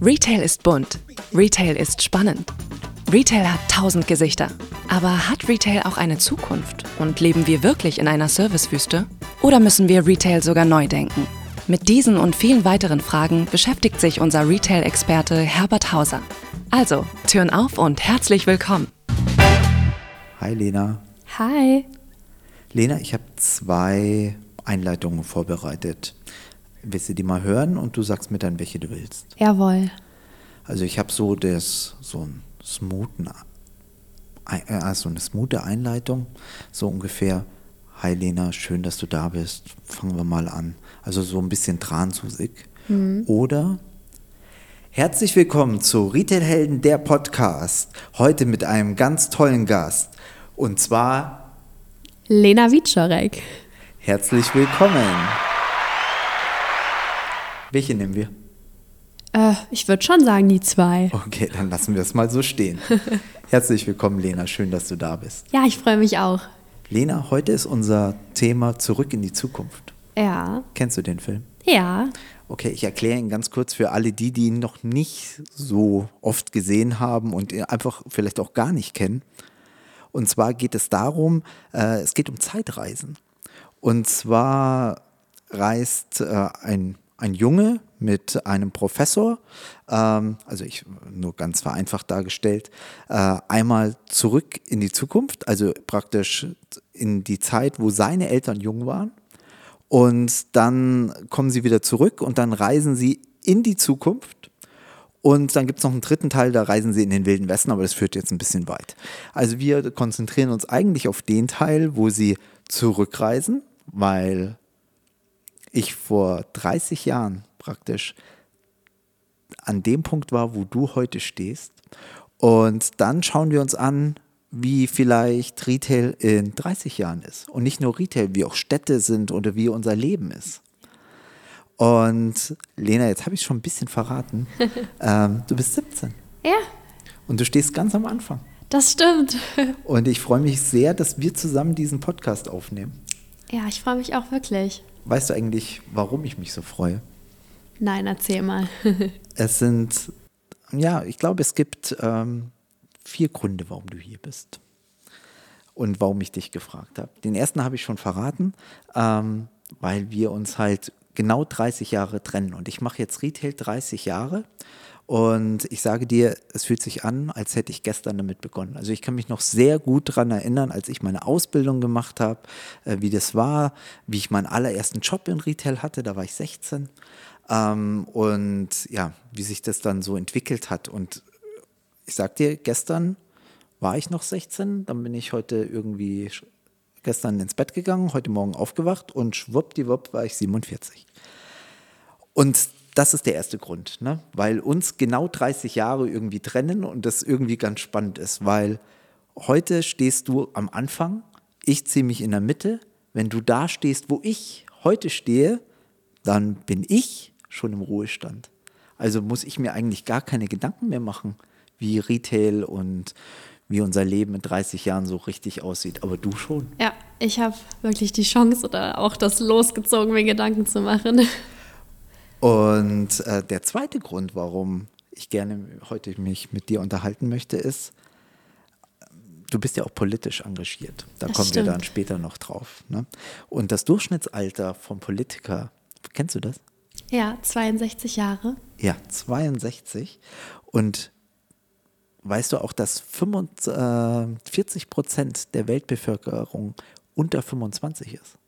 Retail ist bunt. Retail ist spannend. Retail hat tausend Gesichter. Aber hat Retail auch eine Zukunft? Und leben wir wirklich in einer Servicewüste? Oder müssen wir Retail sogar neu denken? Mit diesen und vielen weiteren Fragen beschäftigt sich unser Retail-Experte Herbert Hauser. Also, Türen auf und herzlich willkommen. Hi Lena. Hi. Lena, ich habe zwei Einleitungen vorbereitet. Willst du die mal hören und du sagst mir dann, welche du willst? Jawohl. Also ich habe so das so ein smoothen, also eine smoothe Einleitung, so ungefähr. Hi Lena, schön, dass du da bist. Fangen wir mal an. Also so ein bisschen Transusig. Mhm. Oder Herzlich willkommen zu Retail Helden der Podcast. Heute mit einem ganz tollen Gast. Und zwar Lena Wiczorek. Herzlich willkommen. Welche nehmen wir? Äh, ich würde schon sagen, die zwei. Okay, dann lassen wir es mal so stehen. Herzlich willkommen, Lena. Schön, dass du da bist. Ja, ich freue mich auch. Lena, heute ist unser Thema Zurück in die Zukunft. Ja. Kennst du den Film? Ja. Okay, ich erkläre ihn ganz kurz für alle die, die ihn noch nicht so oft gesehen haben und ihn einfach vielleicht auch gar nicht kennen. Und zwar geht es darum, äh, es geht um Zeitreisen. Und zwar reist äh, ein ein Junge mit einem Professor, ähm, also ich nur ganz vereinfacht dargestellt, äh, einmal zurück in die Zukunft, also praktisch in die Zeit, wo seine Eltern jung waren. Und dann kommen sie wieder zurück und dann reisen sie in die Zukunft. Und dann gibt es noch einen dritten Teil, da reisen sie in den Wilden Westen, aber das führt jetzt ein bisschen weit. Also wir konzentrieren uns eigentlich auf den Teil, wo sie zurückreisen, weil ich vor 30 Jahren praktisch an dem Punkt war, wo du heute stehst. Und dann schauen wir uns an, wie vielleicht Retail in 30 Jahren ist. Und nicht nur Retail, wie auch Städte sind oder wie unser Leben ist. Und Lena, jetzt habe ich schon ein bisschen verraten. ähm, du bist 17. Ja. Und du stehst ganz am Anfang. Das stimmt. Und ich freue mich sehr, dass wir zusammen diesen Podcast aufnehmen. Ja, ich freue mich auch wirklich. Weißt du eigentlich, warum ich mich so freue? Nein, erzähl mal. es sind, ja, ich glaube, es gibt ähm, vier Gründe, warum du hier bist. Und warum ich dich gefragt habe. Den ersten habe ich schon verraten, ähm, weil wir uns halt genau 30 Jahre trennen. Und ich mache jetzt Retail 30 Jahre. Und ich sage dir, es fühlt sich an, als hätte ich gestern damit begonnen. Also ich kann mich noch sehr gut daran erinnern, als ich meine Ausbildung gemacht habe, äh, wie das war, wie ich meinen allerersten Job in Retail hatte, da war ich 16. Ähm, und ja, wie sich das dann so entwickelt hat. Und ich sag dir, gestern war ich noch 16, dann bin ich heute irgendwie gestern ins Bett gegangen, heute Morgen aufgewacht und schwuppdiwupp war ich 47. Und das ist der erste Grund, ne? weil uns genau 30 Jahre irgendwie trennen und das irgendwie ganz spannend ist, weil heute stehst du am Anfang, ich ziehe mich in der Mitte. Wenn du da stehst, wo ich heute stehe, dann bin ich schon im Ruhestand. Also muss ich mir eigentlich gar keine Gedanken mehr machen, wie Retail und wie unser Leben in 30 Jahren so richtig aussieht. Aber du schon. Ja, ich habe wirklich die Chance oder auch das losgezogen, mir Gedanken zu machen. Und äh, der zweite Grund, warum ich gerne heute mich mit dir unterhalten möchte, ist, du bist ja auch politisch engagiert. Da das kommen stimmt. wir dann später noch drauf. Ne? Und das Durchschnittsalter vom Politiker, kennst du das? Ja, 62 Jahre. Ja, 62. Und weißt du auch, dass 45 äh, Prozent der Weltbevölkerung unter 25 ist?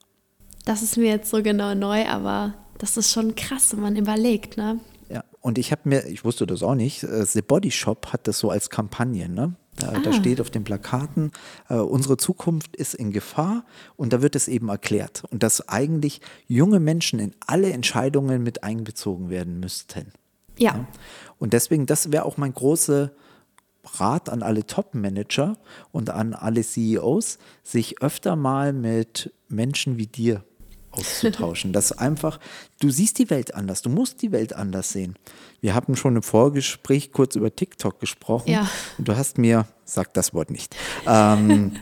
Das ist mir jetzt so genau neu, aber das ist schon krass, wenn man überlegt, ne? Ja, und ich habe mir, ich wusste das auch nicht, äh, The Body Shop hat das so als Kampagne, ne? Da, ah. da steht auf den Plakaten, äh, unsere Zukunft ist in Gefahr und da wird es eben erklärt. Und dass eigentlich junge Menschen in alle Entscheidungen mit einbezogen werden müssten. Ja. ja? Und deswegen, das wäre auch mein großer Rat an alle Top-Manager und an alle CEOs, sich öfter mal mit Menschen wie dir auszutauschen. Das einfach, du siehst die Welt anders, du musst die Welt anders sehen. Wir hatten schon im Vorgespräch kurz über TikTok gesprochen ja. und du hast mir, sag das Wort nicht, ähm,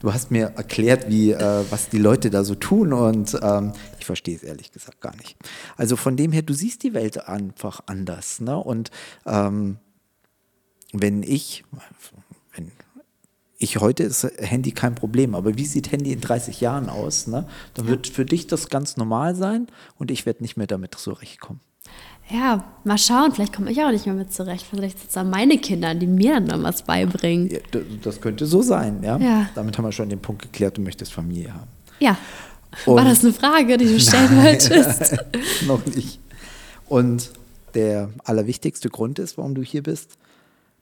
du hast mir erklärt, wie, äh, was die Leute da so tun und ähm, ich verstehe es ehrlich gesagt gar nicht. Also von dem her, du siehst die Welt einfach anders. Ne? Und ähm, wenn ich, wenn ich heute ist Handy kein Problem, aber wie sieht Handy in 30 Jahren aus? Ne? Dann wird für dich das ganz normal sein und ich werde nicht mehr damit zurechtkommen. Ja, mal schauen, vielleicht komme ich auch nicht mehr mit zurecht. Vielleicht sind es dann meine Kinder, die mir dann noch was beibringen. Ja, das könnte so sein, ja? Ja. Damit haben wir schon den Punkt geklärt, du möchtest Familie haben. Ja. Und- War das eine Frage, die du stellen wolltest? noch nicht. Und der allerwichtigste Grund ist, warum du hier bist,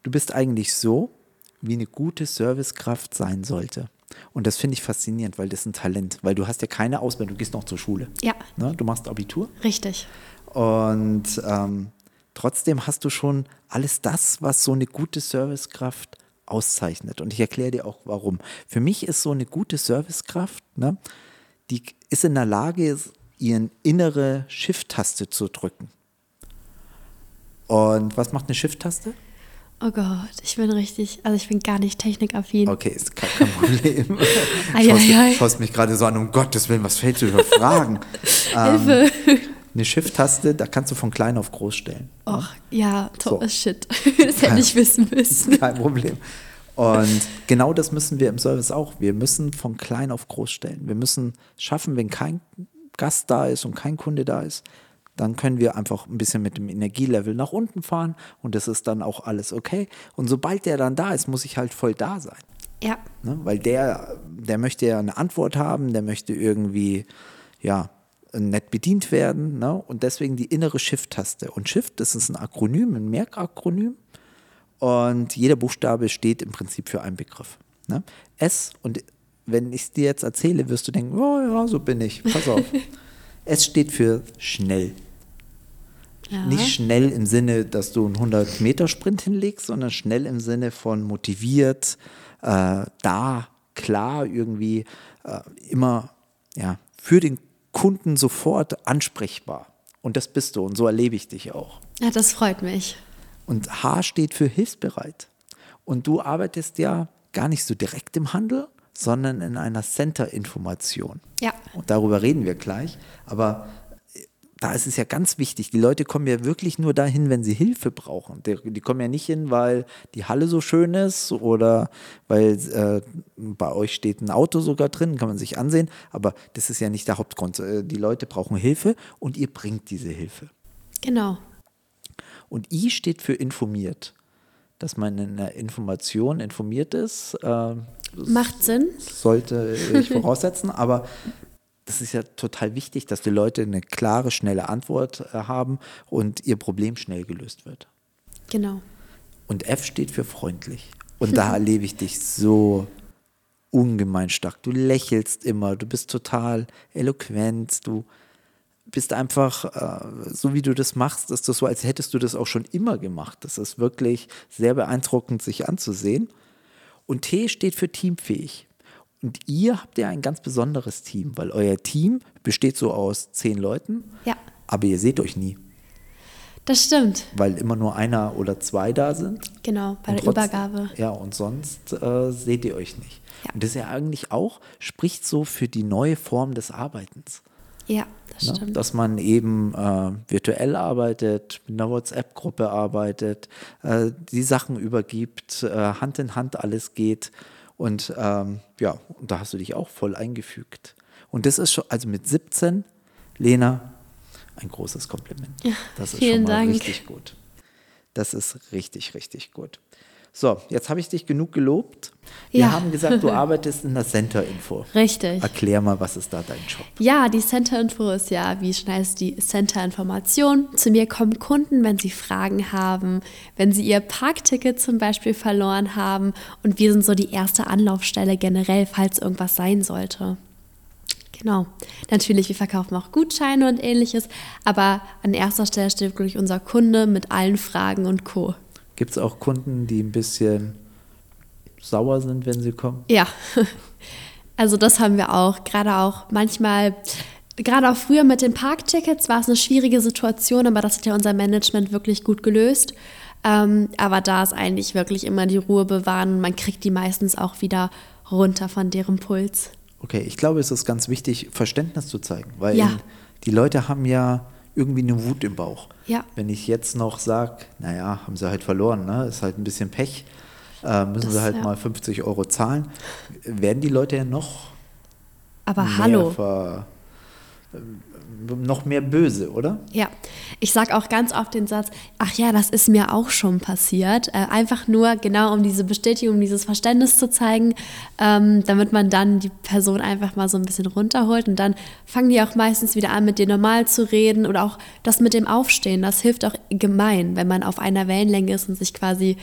du bist eigentlich so, wie eine gute Servicekraft sein sollte. Und das finde ich faszinierend, weil das ist ein Talent, weil du hast ja keine Ausbildung, du gehst noch zur Schule. Ja. Ne? Du machst Abitur Richtig. und ähm, trotzdem hast du schon alles das, was so eine gute Servicekraft auszeichnet. Und ich erkläre dir auch warum. Für mich ist so eine gute Servicekraft, ne, die ist in der Lage, ihren innere Shift-Taste zu drücken. Und was macht eine Shift-Taste? Oh Gott, ich bin richtig, also ich bin gar nicht technikaffin. Okay, ist kein, kein Problem. Ei, schaust, mich gerade so an, um Gottes Willen, was fällt dir für Fragen? ähm, Hilfe. eine Shift-Taste, da kannst du von klein auf groß stellen. Och, ja, top So. shit. Das hätte ich wissen müssen. Kein Problem. Und genau das müssen wir im Service auch. Wir müssen von klein auf groß stellen. Wir müssen schaffen, wenn kein Gast da ist und kein Kunde da ist, dann können wir einfach ein bisschen mit dem Energielevel nach unten fahren und das ist dann auch alles okay. Und sobald der dann da ist, muss ich halt voll da sein. Ja, Ne? Weil der, der möchte ja eine Antwort haben, der möchte irgendwie, ja, nett bedient werden. Ne? Und deswegen die innere Shift-Taste. Und Shift, das ist ein Akronym, ein Merkakronym. Und jeder Buchstabe steht im Prinzip für einen Begriff. Ne? S, und wenn ich es dir jetzt erzähle, wirst du denken, oh ja, so bin ich. Pass auf. S steht für schnell. ja. Nicht schnell im Sinne, dass du einen 100-Meter-Sprint hinlegst, sondern schnell im Sinne von motiviert, äh, da, klar, irgendwie äh, immer ja, für den Kunden sofort ansprechbar. Und das bist du und so erlebe ich dich auch. ja, das freut mich. Und H steht für hilfsbereit. Und du arbeitest ja gar nicht so direkt im Handel, sondern in einer Center-Information. Ja, Und darüber reden wir gleich. Aber äh, da ist es ja ganz wichtig. Die Leute kommen ja wirklich nur dahin, wenn sie Hilfe brauchen. Die, die kommen ja nicht hin, weil die Halle so schön ist oder weil äh, bei euch steht ein Auto sogar drin, kann man sich ansehen. Aber das ist ja nicht der Hauptgrund. Äh, Die Leute brauchen Hilfe und ihr bringt diese Hilfe. genau. Und I steht für informiert. Dass man in der Information informiert ist. Äh, Macht Sinn. sollte ich voraussetzen, aber das ist ja total wichtig, dass die Leute eine klare, schnelle Antwort äh, haben und ihr Problem schnell gelöst wird. Genau. Und F steht für freundlich. Und da erlebe ich dich so ungemein stark. Du lächelst immer, du bist total eloquent, du bist einfach, äh, so wie du das machst, ist das so, als hättest du das auch schon immer gemacht. Das ist wirklich sehr beeindruckend, sich anzusehen. Und T steht für teamfähig. Und ihr habt ja ein ganz besonderes Team, weil euer Team besteht so aus zehn Leuten, Ja, aber ihr seht euch nie, das stimmt. weil immer nur einer oder zwei da sind. Genau, bei der trotz- Übergabe. Ja, und sonst äh, seht ihr euch nicht. Ja. Und das ist ja eigentlich auch, spricht so für die neue Form des Arbeitens. Ja, das Ne? stimmt. Dass man eben äh, virtuell arbeitet, mit einer WhatsApp-Gruppe arbeitet, äh, die Sachen übergibt, äh, Hand in Hand alles geht. Und ähm, ja, und da hast du dich auch voll eingefügt. Und das ist schon, also mit 17, Lena, ein großes Kompliment. Ja, das ist schon mal Dank. richtig gut. Das ist richtig, richtig gut. So, jetzt habe ich dich genug gelobt. Wir Ja. haben gesagt, du arbeitest in der Center-Info. Richtig. Erklär mal, was ist da dein Job? Ja, die Center Info ist ja, wie schon heißt, die Center Information. Zu mir kommen Kunden, wenn sie Fragen haben, wenn sie ihr Parkticket zum Beispiel verloren haben. Und wir sind so die erste Anlaufstelle generell, falls irgendwas sein sollte. Genau. Natürlich, wir verkaufen auch Gutscheine und ähnliches, aber an erster Stelle steht wirklich unser Kunde mit allen Fragen und Co. Gibt es auch Kunden, die ein bisschen sauer sind, wenn sie kommen? Ja, also das haben wir auch. Gerade auch manchmal, gerade auch früher mit den Parktickets war es eine schwierige Situation, aber das hat ja unser Management wirklich gut gelöst. Ähm, aber da ist eigentlich wirklich immer die Ruhe bewahren. Man kriegt die meistens auch wieder runter von deren Puls. Okay, ich glaube, es ist ganz wichtig, Verständnis zu zeigen, weil Ja. die Leute haben ja irgendwie eine Wut im Bauch. Ja. Wenn ich jetzt noch sage, naja, haben sie halt verloren, ne? ist halt ein bisschen Pech, äh, müssen Das- sie halt ja. mal 50 Euro zahlen, werden die Leute ja noch Aber hallo. ver, noch mehr böse, oder? Ja, ich sage auch ganz oft den Satz, ach ja, das ist mir auch schon passiert. Äh, einfach nur genau, um diese Bestätigung, um dieses Verständnis zu zeigen, ähm, damit man dann die Person einfach mal so ein bisschen runterholt. Und dann fangen die auch meistens wieder an, mit dir normal zu reden oder auch das mit dem Aufstehen. Das hilft auch gemein, wenn man auf einer Wellenlänge ist und sich quasi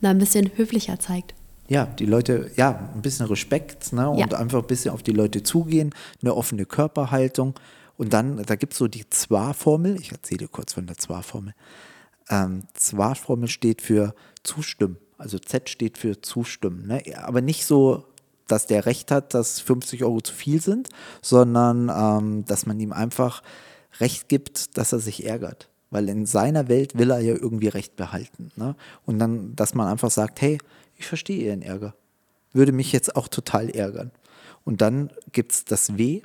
na, ein bisschen höflicher zeigt. Ja, die Leute, ja, ein bisschen Respekt ne? und Ja. einfach ein bisschen auf die Leute zugehen, eine offene Körperhaltung. Und dann, da gibt es so die Zwar-Formel, ich erzähle kurz von der Zwar-Formel. Ähm, Zwar-Formel steht für zustimmen, also Z steht für zustimmen. Ne? Aber nicht so, dass der Recht hat, dass 50 Euro zu viel sind, sondern ähm, dass man ihm einfach Recht gibt, dass er sich ärgert. Weil in seiner Welt will er ja irgendwie Recht behalten. Ne? Und dann, dass man einfach sagt, hey, ich verstehe Ihren Ärger. Würde mich jetzt auch total ärgern. Und dann gibt es das W.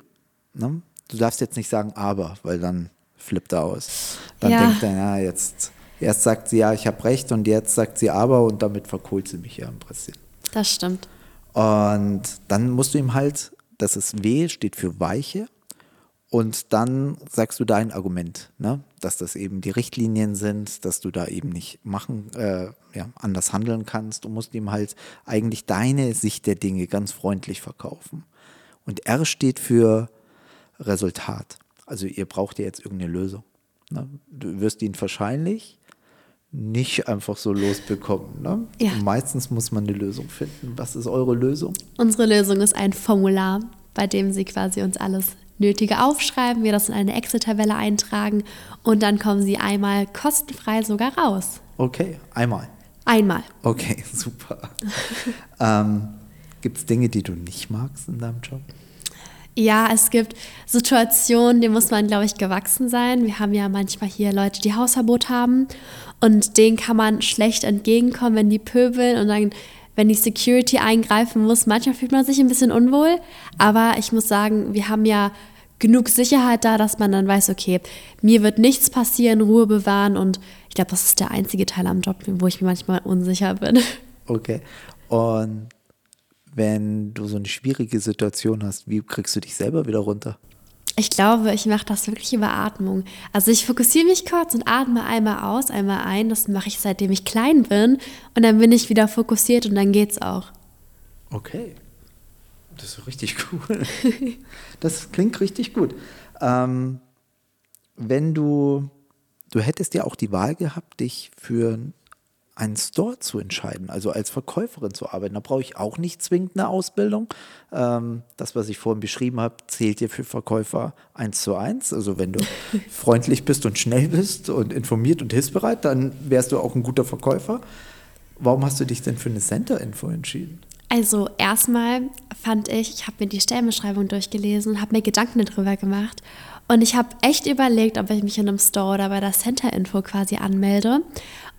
Ne? Du darfst jetzt nicht sagen aber, weil dann flippt er aus. Dann Ja. denkt er, ja, jetzt, erst sagt sie ja, ich habe recht und jetzt sagt sie aber und damit verkohlt sie mich ja im Prinzip. Das stimmt. Und dann musst du ihm halt, das ist W, steht für Weiche. Und dann sagst du dein Argument, ne? dass das eben die Richtlinien sind, dass du da eben nicht machen, äh, ja, anders handeln kannst. Du musst ihm halt eigentlich deine Sicht der Dinge ganz freundlich verkaufen. Und R steht für Resultat. Also ihr braucht ja jetzt irgendeine Lösung. Ne? Du wirst ihn wahrscheinlich nicht einfach so losbekommen. Ne? Ja. Meistens muss man eine Lösung finden. Was ist eure Lösung? Unsere Lösung ist ein Formular, bei dem Sie quasi uns alles Nötige aufschreiben, wir das in eine Excel-Tabelle eintragen und dann kommen Sie einmal kostenfrei sogar raus. Okay, einmal. Einmal. Okay, super. ähm, Gibt es Dinge, die du nicht magst in deinem Job? Ja, es gibt Situationen, denen muss man, glaube ich, gewachsen sein. Wir haben ja manchmal hier Leute, die Hausverbot haben und denen kann man schlecht entgegenkommen, wenn die pöbeln und dann, wenn die Security eingreifen muss. Manchmal fühlt man sich ein bisschen unwohl, aber ich muss sagen, wir haben ja genug Sicherheit da, dass man dann weiß, okay, mir wird nichts passieren, Ruhe bewahren und ich glaube, das ist der einzige Teil am Job, wo ich mir manchmal unsicher bin. Okay. Und wenn du so eine schwierige Situation hast, wie kriegst du dich selber wieder runter? Ich glaube, ich mache das wirklich über Atmung. Also ich fokussiere mich kurz und atme einmal aus, einmal ein. Das mache ich seitdem ich klein bin. Und dann bin ich wieder fokussiert und dann geht's auch. Okay. Das ist richtig cool. Das klingt richtig gut. Ähm, wenn du, du hättest ja auch die Wahl gehabt, dich für einen Store zu entscheiden, also als Verkäuferin zu arbeiten. Da brauche ich auch nicht zwingend eine Ausbildung. Ähm, das, was ich vorhin beschrieben habe, zählt dir für Verkäufer eins zu eins. Also wenn du freundlich bist und schnell bist und informiert und hilfsbereit, dann wärst du auch ein guter Verkäufer. Warum hast du dich denn für eine Center-Info entschieden? Also erstmal fand ich, ich habe mir die Stellenbeschreibung durchgelesen und habe mir Gedanken darüber gemacht. Und ich habe echt überlegt, ob ich mich in einem Store oder bei der Center Info quasi anmelde.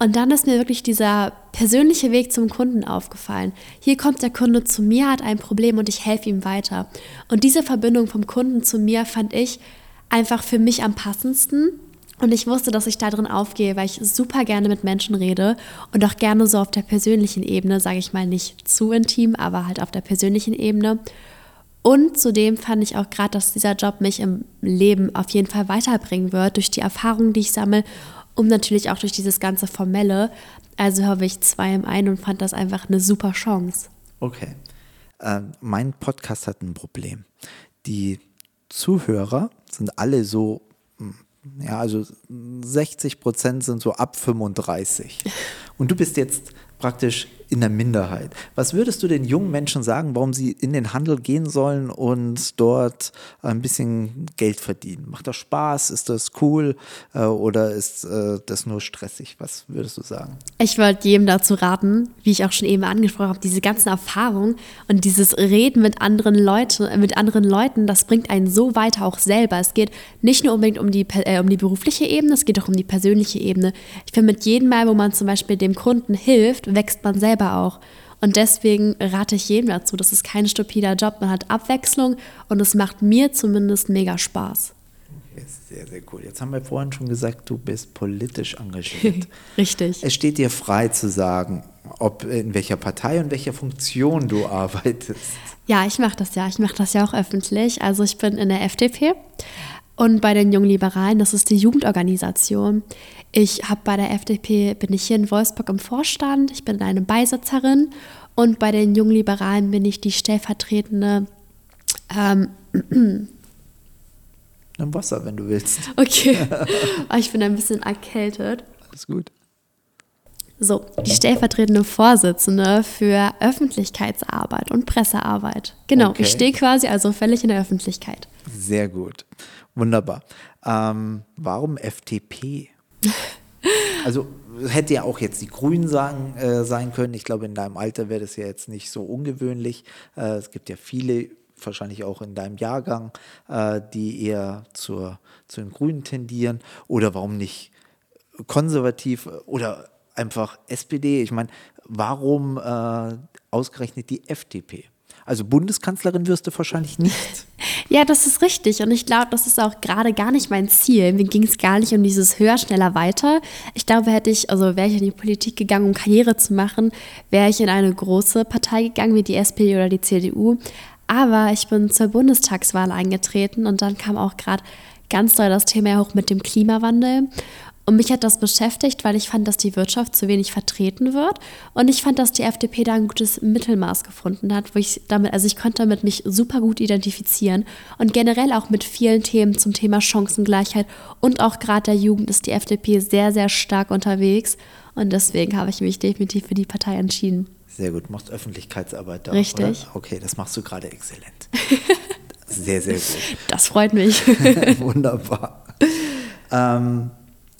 Und dann ist mir wirklich dieser persönliche Weg zum Kunden aufgefallen. Hier kommt der Kunde zu mir, hat ein Problem und ich helfe ihm weiter. Und diese Verbindung vom Kunden zu mir fand ich einfach für mich am passendsten. Und ich wusste, dass ich da drin aufgehe, weil ich super gerne mit Menschen rede und auch gerne so auf der persönlichen Ebene, sage ich mal nicht zu intim, aber halt auf der persönlichen Ebene. Und zudem fand ich auch gerade, dass dieser Job mich im Leben auf jeden Fall weiterbringen wird, durch die Erfahrungen, die ich sammle und natürlich auch durch dieses ganze Formelle. Also habe ich zwei im einen und fand das einfach eine super Chance. Okay. Ähm, mein Podcast hat ein Problem. Die Zuhörer sind alle so, hm, ja, also 60 Prozent sind so ab 35. Und du bist jetzt praktisch in der Minderheit. Was würdest du den jungen Menschen sagen, warum sie in den Handel gehen sollen und dort ein bisschen Geld verdienen? Macht das Spaß? Ist das cool? Äh, oder ist äh, das nur stressig? Was würdest du sagen? Ich wollte jedem dazu raten, wie ich auch schon eben angesprochen habe, diese ganzen Erfahrungen und dieses Reden mit anderen Leuten, mit anderen Leuten, das bringt einen so weiter auch selber. Es geht nicht nur unbedingt um die, äh, um die berufliche Ebene, es geht auch um die persönliche Ebene. Ich finde, mit jedem Mal, wo man zum Beispiel dem Kunden hilft, wächst man selber auch. Und deswegen rate ich jedem dazu, das ist kein stupider Job, man hat Abwechslung und es macht mir zumindest mega Spaß. Sehr, sehr cool. Jetzt haben wir vorhin schon gesagt, du bist politisch engagiert. Richtig. Es steht dir frei zu sagen, ob in welcher Partei und welcher Funktion du arbeitest. Ja, ich mache das ja. Ich mache das ja auch öffentlich. Also ich bin in der FDP und bei den Jungen Liberalen, das ist die Jugendorganisation. Ich habe bei der FDP, bin ich hier in Wolfsburg im Vorstand, ich bin eine Beisitzerin und bei den Jungen Liberalen bin ich die stellvertretende ähm, Nimm Wasser, wenn du willst. Okay. Oh, ich bin ein bisschen erkältet. Alles gut. So, die stellvertretende Vorsitzende für Öffentlichkeitsarbeit und Pressearbeit. Genau, Okay. ich stehe quasi also völlig in der Öffentlichkeit. Sehr gut. Wunderbar. Ähm, warum FDP? Also hätte ja auch jetzt die Grünen sagen, äh, sein können. Ich glaube, in deinem Alter wäre das ja jetzt nicht so ungewöhnlich. Äh, es gibt ja viele, wahrscheinlich auch in deinem Jahrgang, äh, die eher zur, zu den Grünen tendieren. Oder warum nicht konservativ oder einfach SPD? Ich meine, warum äh, ausgerechnet die FDP? Also Bundeskanzlerin wirst du wahrscheinlich nicht. Ja, das ist richtig. Und ich glaube, das ist auch gerade gar nicht mein Ziel. Mir ging es gar nicht um dieses höher, schneller, weiter. Ich glaube, hätte ich, also wäre ich in die Politik gegangen, um Karriere zu machen, wäre ich in eine große Partei gegangen, wie die SPD oder die CDU. Aber ich bin zur Bundestagswahl eingetreten und dann kam auch gerade ganz doll das Thema hoch mit dem Klimawandel. Und mich hat das beschäftigt, weil ich fand, dass die Wirtschaft zu wenig vertreten wird. Und ich fand, dass die FDP da ein gutes Mittelmaß gefunden hat, wo ich damit, also ich konnte damit mich super gut identifizieren. Und generell auch mit vielen Themen zum Thema Chancengleichheit und auch gerade der Jugend ist die FDP sehr, sehr stark unterwegs. Und deswegen habe ich mich definitiv für die Partei entschieden. Sehr gut, machst Öffentlichkeitsarbeit da. Richtig. Oder? Okay, das machst du gerade exzellent. Sehr, sehr gut. Das freut mich. Wunderbar. Ähm,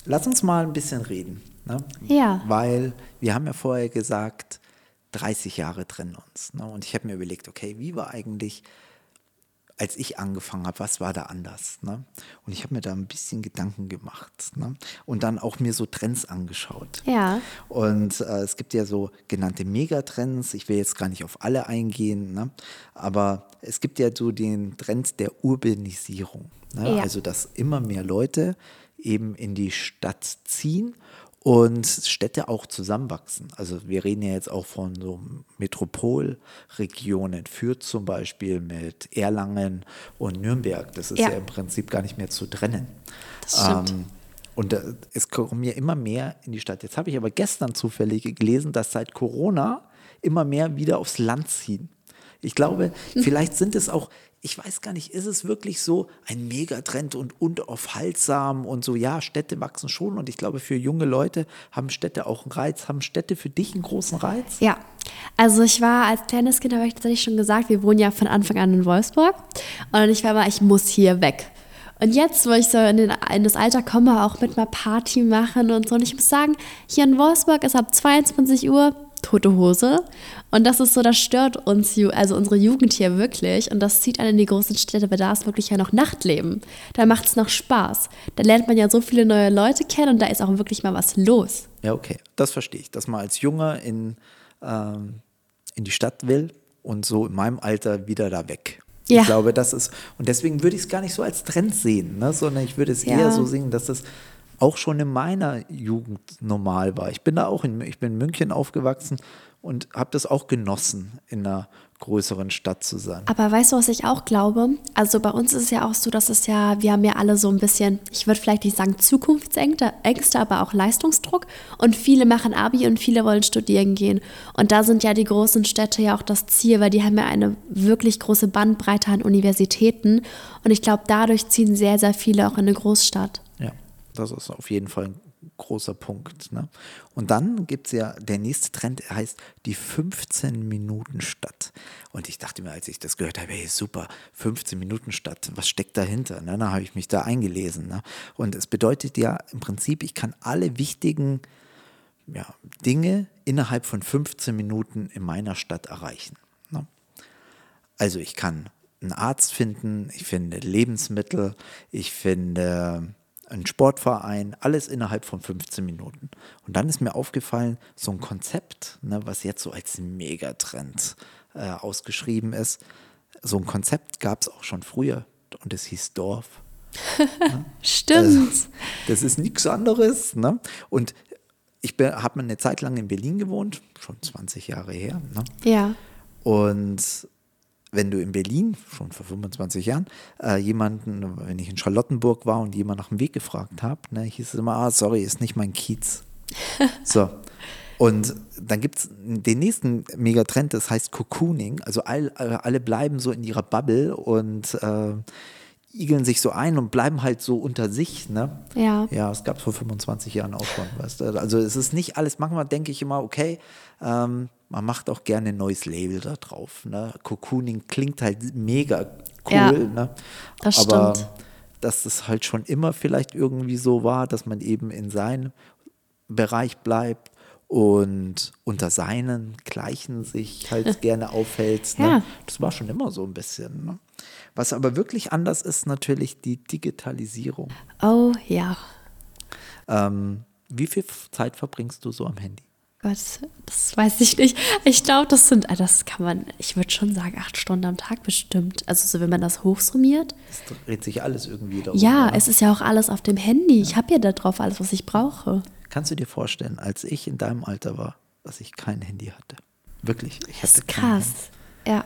lass uns mal ein bisschen reden. Ne? Ja. Weil wir haben ja vorher gesagt, 30 Jahre trennen uns. Ne? Und ich habe mir überlegt, okay, wie war eigentlich, als ich angefangen habe, was war da anders? Ne? Und ich habe mir da ein bisschen Gedanken gemacht. Ne? Und dann auch mir so Trends angeschaut. Ja. Und äh, es gibt ja so genannte Megatrends. Ich will jetzt gar nicht auf alle eingehen, ne? aber es gibt ja so den Trend der Urbanisierung. Ne? Ja. Also, dass immer mehr Leute eben in die Stadt ziehen und Städte auch zusammenwachsen. Also wir reden ja jetzt auch von so Metropolregionen, Fürth zum Beispiel mit Erlangen und Nürnberg. Das ist ja, Ja. im Prinzip gar nicht mehr zu trennen. Das stimmt. Ähm, und es kommen ja immer mehr in die Stadt. Jetzt habe ich aber gestern zufällig gelesen, dass seit Corona immer mehr wieder aufs Land ziehen. Ich glaube, Hm. vielleicht sind es auch, ich weiß gar nicht, ist es wirklich so ein Megatrend und unaufhaltsam und so, ja, Städte wachsen schon und ich glaube, für junge Leute haben Städte auch einen Reiz. Haben Städte für dich einen großen Reiz? Ja, also ich war als kleines Kind, habe ich tatsächlich schon gesagt, wir wohnen ja von Anfang an in Wolfsburg. Und ich war mal, ich muss hier weg. Und jetzt, wo ich so in, den, in das Alter komme, auch mit mal Party machen und so. Und ich muss sagen, hier in Wolfsburg ist ab 22 Uhr tote Hose. Und das ist so, das stört uns, also unsere Jugend hier wirklich. Und das zieht einen in die großen Städte, weil da ist wirklich ja noch Nachtleben. Da macht es noch Spaß. Da lernt man ja so viele neue Leute kennen und da ist auch wirklich mal was los. Ja, okay, das verstehe ich. Dass man als Junge in, ähm, in die Stadt will und so in meinem Alter wieder da weg. Ja. Ich glaube, das ist, und deswegen würde ich es gar nicht so als Trend sehen, ne? sondern ich würde es Ja. eher so sehen, dass es auch schon in meiner Jugend normal war. Ich bin da auch in, ich bin in München aufgewachsen und habe das auch genossen, in einer größeren Stadt zu sein. Aber weißt du, was ich auch glaube? Also bei uns ist es ja auch so, dass es ja, wir haben ja alle so ein bisschen, ich würde vielleicht nicht sagen Zukunftsängste, Ängste, aber auch Leistungsdruck. Und viele machen Abi und viele wollen studieren gehen. Und da sind ja die großen Städte ja auch das Ziel, weil die haben ja eine wirklich große Bandbreite an Universitäten. Und ich glaube, dadurch ziehen sehr, sehr viele auch in eine Großstadt. Das ist auf jeden Fall ein großer Punkt. Ne? Und dann gibt es ja, der nächste Trend heißt die 15-Minuten-Stadt. Und ich dachte mir, als ich das gehört habe, hey, super, 15-Minuten-Stadt, was steckt dahinter? Ne? Dann habe ich mich da eingelesen. Ne? Und es bedeutet ja im Prinzip, ich kann alle wichtigen ja, Dinge innerhalb von 15 Minuten in meiner Stadt erreichen. Ne? Also ich kann einen Arzt finden, ich finde Lebensmittel, ich finde ein Sportverein, alles innerhalb von 15 Minuten. Und dann ist mir aufgefallen, so ein Konzept, ne, was jetzt so als Megatrend äh, ausgeschrieben ist, so ein Konzept gab es auch schon früher und es hieß Dorf. ne? Stimmt. Das, das ist nichts anderes. Ne? Und ich habe eine Zeit lang in Berlin gewohnt, schon 20 Jahre her. Ne? Ja. Und wenn du in Berlin, schon vor 25 Jahren, äh, jemanden, wenn ich in Charlottenburg war und jemand nach dem Weg gefragt habe, ne, hieß es immer, ah, sorry, ist nicht mein Kiez. so. Und dann gibt es den nächsten Megatrend, das heißt Cocooning. Also all, alle bleiben so in ihrer Bubble und äh, igeln sich so ein und bleiben halt so unter sich. Ne? Ja. Ja, es gab es vor 25 Jahren auch schon. Weißt du? Also es ist nicht alles, manchmal denke ich immer, okay, ähm, man macht auch gerne ein neues Label da drauf. Ne? Cocooning klingt halt mega cool. Ja, ne? das Aber stimmt. dass es halt schon immer vielleicht irgendwie so war, dass man eben in seinem Bereich bleibt und unter seinen Gleichen sich halt gerne aufhält. Ne? Ja. Das war schon immer so ein bisschen. Ne? Was aber wirklich anders ist, natürlich die Digitalisierung. Oh ja. Ähm, wie viel Zeit verbringst du so am Handy? Gott, das weiß ich nicht. Ich glaube, das sind, ah, das kann man, ich würde schon sagen, acht Stunden am Tag bestimmt. Also so, wenn man das hochsummiert. Es dreht sich alles irgendwie darum. Ja, oder? es ist ja auch alles auf dem Handy. Ich habe ja da drauf alles, was ich brauche. Kannst du dir vorstellen, als ich in deinem Alter war, dass ich kein Handy hatte? Wirklich, ich Das hatte ist kein Handy. krass. Ja.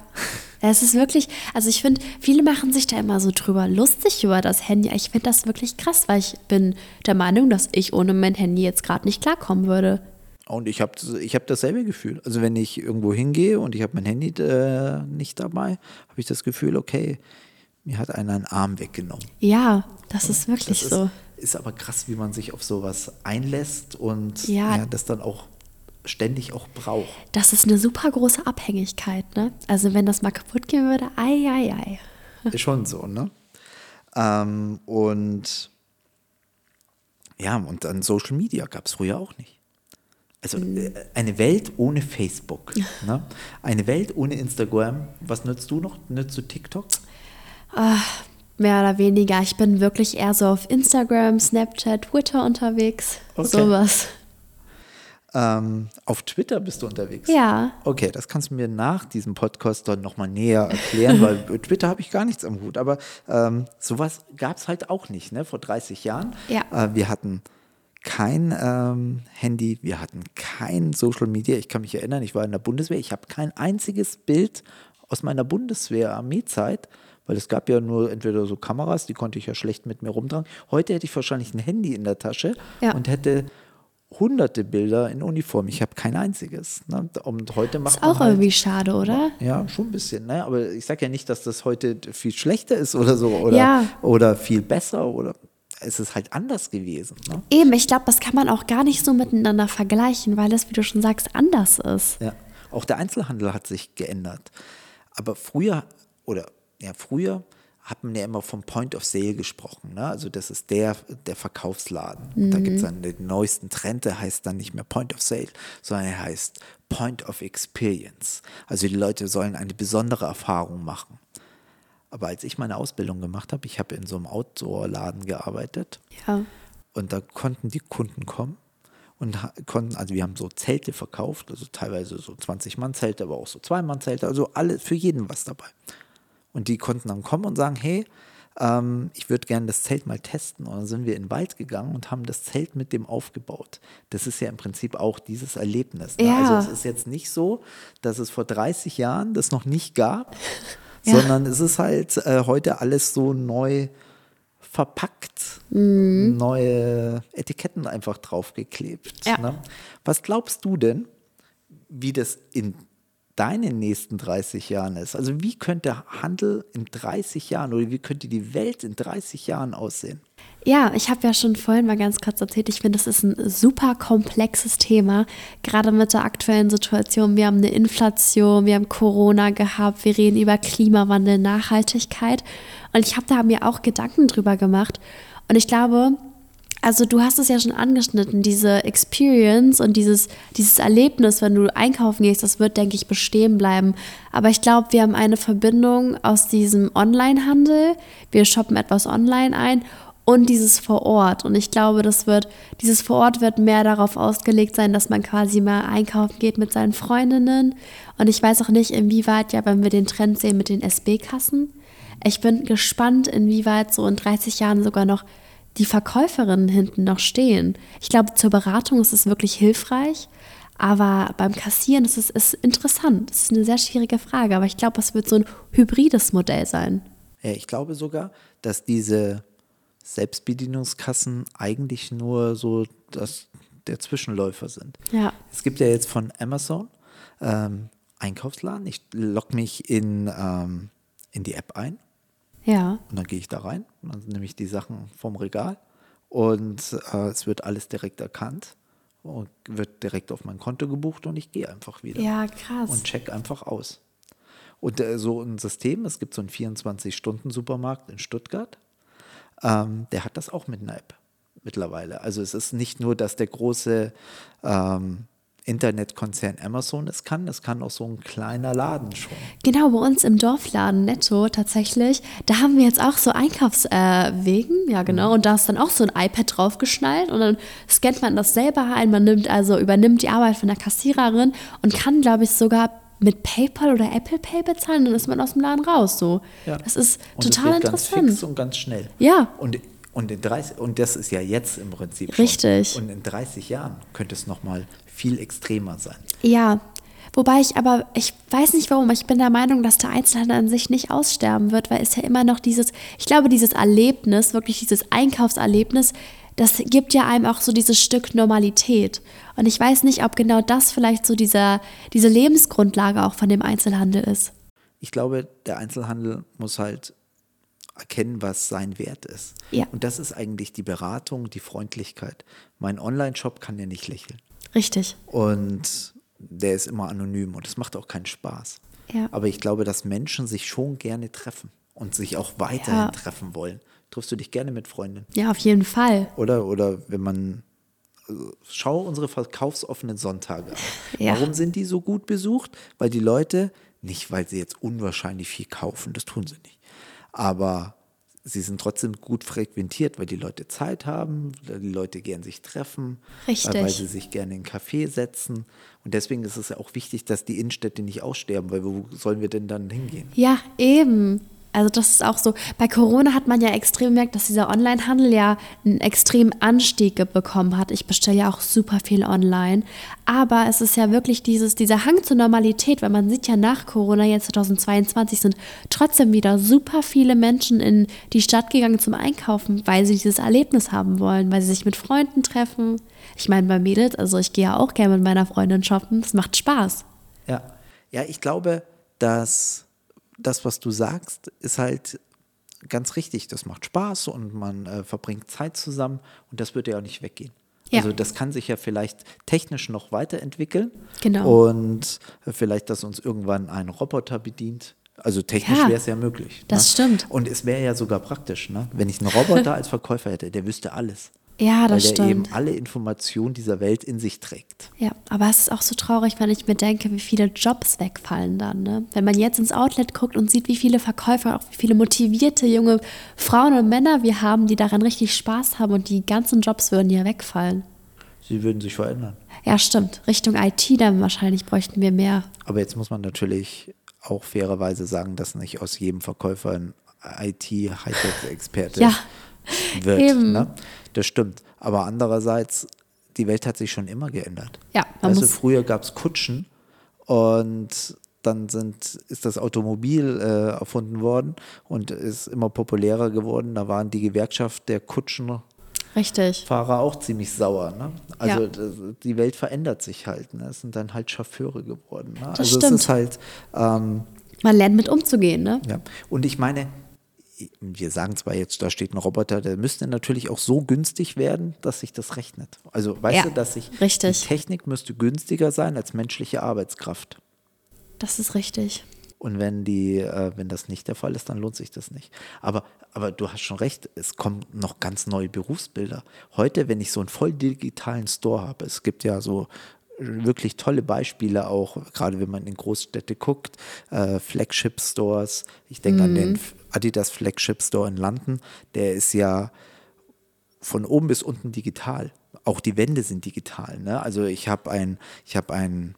Es ist wirklich, also ich finde, viele machen sich da immer so drüber lustig über das Handy. Ich finde das wirklich krass, weil ich bin der Meinung, dass ich ohne mein Handy jetzt gerade nicht klarkommen würde. Und ich habe ich hab dasselbe Gefühl. Also wenn ich irgendwo hingehe und ich habe mein Handy äh, nicht dabei, habe ich das Gefühl, okay, mir hat einer einen Arm weggenommen. Ja, das ist wirklich Das so. ist, ist aber krass, wie man sich auf sowas einlässt und Ja. ja, das dann auch ständig auch braucht. Das ist eine super große Abhängigkeit, ne? Also wenn das mal kaputt gehen würde, ei, ei, ei. Ist schon so, ne? Ähm, und ja, und dann Social Media gab es früher auch nicht. Also äh, eine Welt ohne Facebook. Ne? Eine Welt ohne Instagram. Was nutzt du noch? Nutzt du TikTok? Mehr oder weniger. Ich bin wirklich eher so auf Instagram, Snapchat, Twitter unterwegs. Okay. Sowas. Ähm, auf Twitter bist du unterwegs? Ja. Okay, das kannst du mir nach diesem Podcast dann nochmal näher erklären, weil Twitter habe ich gar nichts am Hut. Aber ähm, sowas gab es halt auch nicht, ne? Vor 30 Jahren. Ja. Äh, wir hatten kein ähm, Handy, wir hatten kein Social Media. Ich kann mich erinnern, ich war in der Bundeswehr, ich habe kein einziges Bild aus meiner Bundeswehr-Armeezeit, weil es gab ja nur entweder so Kameras, die konnte ich ja schlecht mit mir rumtragen. Heute hätte ich wahrscheinlich ein Handy in der Tasche Ja. und hätte hunderte Bilder in Uniform. Ich habe kein einziges. Ne? Und heute macht Ist auch halt, irgendwie schade, oder? ja, schon ein bisschen. Ne? Aber ich sage ja nicht, dass das heute viel schlechter ist oder so oder, Ja. oder viel besser oder es ist halt anders gewesen. Ne? Eben, ich glaube, das kann man auch gar nicht so miteinander vergleichen, weil es, wie du schon sagst, anders ist. Ja. Auch der Einzelhandel hat sich geändert. Aber früher, oder ja, früher hat man ja immer vom Point of Sale gesprochen. Ne? Also das ist der, der Verkaufsladen. Und da gibt es dann den neuesten Trend, der heißt dann nicht mehr Point of Sale, sondern er heißt Point of Experience. Also die Leute sollen eine besondere Erfahrung machen. Aber als ich meine Ausbildung gemacht habe, ich habe in so einem Outdoor-Laden gearbeitet. Ja. Und da konnten die Kunden kommen und konnten, also wir haben so Zelte verkauft, also teilweise so 20-Mann-Zelte, aber auch so Zwei-Mann-Zelte, also alle, für jeden was dabei. Und die konnten dann kommen und sagen, hey, ähm, ich würde gerne das Zelt mal testen. Und dann sind wir in den Wald gegangen und haben das Zelt mit dem aufgebaut. Das ist ja im Prinzip auch dieses Erlebnis. Ne? Ja. Also es ist jetzt nicht so, dass es vor 30 Jahren das noch nicht gab, Ja. sondern es ist halt äh, heute alles so neu verpackt, neue Etiketten einfach draufgeklebt. Ja. Ne? Was glaubst du denn, wie das in deinen nächsten 30 Jahren ist? Also wie könnte Handel in 30 Jahren oder wie könnte die Welt in 30 Jahren aussehen? Ja, ich habe ja schon vorhin mal ganz kurz erzählt, ich finde, das ist ein super komplexes Thema, gerade mit der aktuellen Situation. Wir haben eine Inflation, wir haben Corona gehabt, wir reden über Klimawandel, Nachhaltigkeit. Und ich habe da mir auch Gedanken drüber gemacht. Und ich glaube, also du hast es ja schon angeschnitten, diese Experience und dieses, dieses Erlebnis, wenn du einkaufen gehst, das wird, denke ich, bestehen bleiben. Aber ich glaube, wir haben eine Verbindung aus diesem Online-Handel. Wir shoppen etwas online ein und dieses vor Ort. Und ich glaube, das wird, dieses vor Ort wird mehr darauf ausgelegt sein, dass man quasi mal einkaufen geht mit seinen Freundinnen. Und ich weiß auch nicht, inwieweit, ja, wenn wir den Trend sehen mit den SB-Kassen. Ich bin gespannt, inwieweit so in 30 Jahren sogar noch die Verkäuferinnen hinten noch stehen. Ich glaube, zur Beratung ist es wirklich hilfreich. Aber beim Kassieren ist es ist interessant. Es ist eine sehr schwierige Frage, aber ich glaube, es wird so ein hybrides Modell sein. Ich glaube sogar, dass diese Selbstbedienungskassen eigentlich nur so das, der Zwischenläufer sind. Ja. Es gibt ja jetzt von Amazon ähm, Einkaufsladen. Ich logge mich in, ähm, in die App ein Ja. und dann gehe ich da rein. Und dann nehme ich die Sachen vom Regal und äh, es wird alles direkt erkannt und wird direkt auf mein Konto gebucht und ich gehe einfach wieder Ja, krass. und check einfach aus. Und äh, so ein System, es gibt so einen 24-Stunden-Supermarkt in Stuttgart, ähm, der hat das auch mit einer App mittlerweile. Also es ist nicht nur, dass der große ähm, Internetkonzern Amazon es kann, das kann auch so ein kleiner Laden schon. Genau, bei uns im Dorfladen Netto tatsächlich, da haben wir jetzt auch so Einkaufswegen, ja genau, und da ist dann auch so ein iPad draufgeschnallt und dann scannt man das selber ein, man nimmt also, übernimmt die Arbeit von der Kassiererin und kann, glaube ich, sogar mit PayPal oder Apple Pay bezahlen, dann ist man aus dem Laden raus. So. Ja. Das ist Und es total Ganz interessant. fix und ganz schnell. Ja. Und, und, in 30, und das ist ja jetzt im Prinzip Richtig. schon. Und in 30 Jahren könnte es nochmal viel extremer sein. Ja, wobei ich aber, ich weiß nicht warum, ich bin der Meinung, dass der Einzelhandel an sich nicht aussterben wird, weil es ja immer noch dieses, ich glaube, dieses Erlebnis, wirklich dieses Einkaufserlebnis, das gibt ja einem auch so dieses Stück Normalität. Und ich weiß nicht, ob genau das vielleicht so dieser, diese Lebensgrundlage auch von dem Einzelhandel ist. Ich glaube, der Einzelhandel muss halt erkennen, was sein Wert ist. Ja. Und das ist eigentlich die Beratung, die Freundlichkeit. Mein Online-Shop kann ja nicht lächeln. Richtig. Und der ist immer anonym und es macht auch keinen Spaß. Ja. Aber ich glaube, dass Menschen sich schon gerne treffen und sich auch weiterhin Ja. treffen wollen. Triffst du dich gerne mit Freundinnen? Ja, auf jeden Fall. Oder, oder wenn man, also schau unsere verkaufsoffenen Sonntage an. Ja. Warum sind die so gut besucht? Weil die Leute, nicht weil sie jetzt unwahrscheinlich viel kaufen, das tun sie nicht, aber sie sind trotzdem gut frequentiert, weil die Leute Zeit haben, weil die Leute gern sich treffen, Richtig. weil sie sich gerne in einen Café setzen. Und deswegen ist es ja auch wichtig, dass die Innenstädte nicht aussterben, weil wo sollen wir denn dann hingehen? Ja, eben. Also das ist auch so. Bei Corona hat man ja extrem gemerkt, dass dieser Onlinehandel ja einen extremen Anstieg bekommen hat. Ich bestelle ja auch super viel online. Aber es ist ja wirklich dieses, dieser Hang zur Normalität, weil man sieht ja nach Corona jetzt 2022 sind trotzdem wieder super viele Menschen in die Stadt gegangen zum Einkaufen, weil sie dieses Erlebnis haben wollen, weil sie sich mit Freunden treffen. Ich meine, bei Mädels, also ich gehe ja auch gerne mit meiner Freundin shoppen. Das macht Spaß. Ja, ja, ich glaube, dass das, was du sagst, ist halt ganz richtig. Das macht Spaß und man äh, verbringt Zeit zusammen und das wird ja auch nicht weggehen. Ja. Also das kann sich ja vielleicht technisch noch weiterentwickeln. Genau. Und äh, vielleicht, dass uns irgendwann ein Roboter bedient. Also technisch Ja, wäre es ja möglich. das ne? stimmt. Und es wäre ja sogar praktisch, ne? wenn ich einen Roboter als Verkäufer hätte, der wüsste alles. Ja, weil das der eben stimmt. alle Informationen dieser Welt in sich trägt. Ja, aber es ist auch so traurig, wenn ich mir denke, wie viele Jobs wegfallen dann. Ne? Wenn man jetzt ins Outlet guckt und sieht, wie viele Verkäufer, auch wie viele motivierte junge Frauen und Männer wir haben, die daran richtig Spaß haben und die ganzen Jobs würden ja wegfallen. Sie würden sich verändern. Ja, stimmt. Richtung IT dann wahrscheinlich bräuchten wir mehr. Aber jetzt muss man natürlich auch fairerweise sagen, dass nicht aus jedem Verkäufer ein IT-Hightech-Experte Ja, wird. eben. Ne? Das stimmt. Aber andererseits, die Welt hat sich schon immer geändert. Ja, man muss- früher gab es Kutschen und dann sind, ist das Automobil äh, erfunden worden und ist immer populärer geworden. Da waren die Gewerkschaft der Kutschenfahrer Richtig. auch ziemlich sauer. Ne? Also Ja. das, die Welt verändert sich halt. Ne? Es sind dann halt Chauffeure geworden. Ne? Das also stimmt. es ist halt ähm, Man lernt mit umzugehen, ne? ja. Und ich meine, wir sagen zwar jetzt, da steht ein Roboter, der müsste natürlich auch so günstig werden, dass sich das rechnet. Also weißt Ja, du, dass sich richtig. die Technik müsste günstiger sein als menschliche Arbeitskraft. Das ist richtig. Und wenn die, äh, wenn das nicht der Fall ist, dann lohnt sich das nicht. Aber, aber du hast schon recht, es kommen noch ganz neue Berufsbilder. Heute, wenn ich so einen voll digitalen Store habe, es gibt ja so wirklich tolle Beispiele auch, gerade wenn man in Großstädte guckt, äh, Flagship Stores. Ich denke an den Adidas Flagship Store in London, der ist ja von oben bis unten digital. Auch die Wände sind digital. Ne? Also ich habe ein, ich habe ein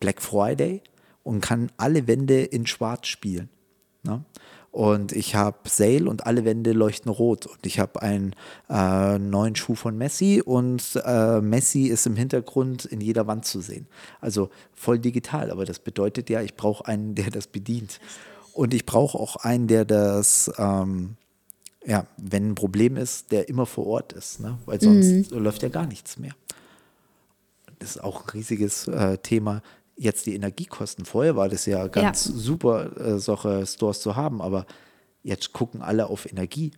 Black Friday und kann alle Wände in Schwarz spielen. Ne? Und ich habe Sale und alle Wände leuchten rot. Und ich habe einen äh, neuen Schuh von Messi und äh, Messi ist im Hintergrund in jeder Wand zu sehen. Also voll digital. Aber das bedeutet ja, ich brauche einen, der das bedient. Und ich brauche auch einen, der das, ähm, ja, wenn ein Problem ist, der immer vor Ort ist. Ne? Weil sonst mhm. läuft ja gar nichts mehr. Das ist auch ein riesiges äh, Thema jetzt die Energiekosten. Vorher war das ja ganz ja. super, äh, solche Stores zu haben, aber jetzt gucken alle auf Energie.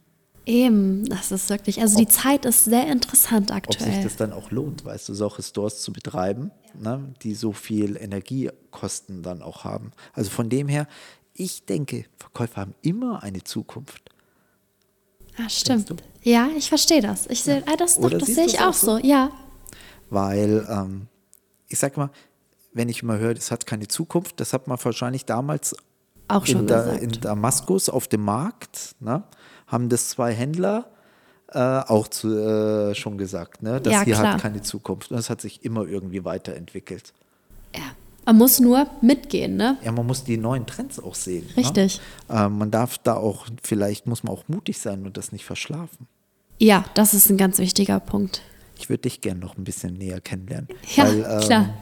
Eben, das ist wirklich, also ob, die Zeit ist sehr interessant aktuell. Ob sich das dann auch lohnt, weißt du, solche Stores zu betreiben, ja. ne, die so viel Energiekosten dann auch haben. Also von dem her, ich denke, Verkäufer haben immer eine Zukunft. Ja, stimmt. Ja, ich verstehe das. Ich seh, ja. das, das sehe ich auch so, ja. Weil, ähm, ich sag mal, wenn ich immer höre, das hat keine Zukunft, das hat man wahrscheinlich damals auch schon in, da, in Damaskus auf dem Markt, ne, haben das zwei Händler äh, auch zu, äh, schon gesagt, ne, das ja, hier klar. hat keine Zukunft. Und das hat sich immer irgendwie weiterentwickelt. Ja. Man muss nur mitgehen, ne? Ja, man muss die neuen Trends auch sehen. Ne? Richtig. Ne? Äh, man darf da auch, vielleicht muss man auch mutig sein und das nicht verschlafen. Ja, das ist ein ganz wichtiger Punkt. Ich würde dich gerne noch ein bisschen näher kennenlernen. Ja, weil, ähm, klar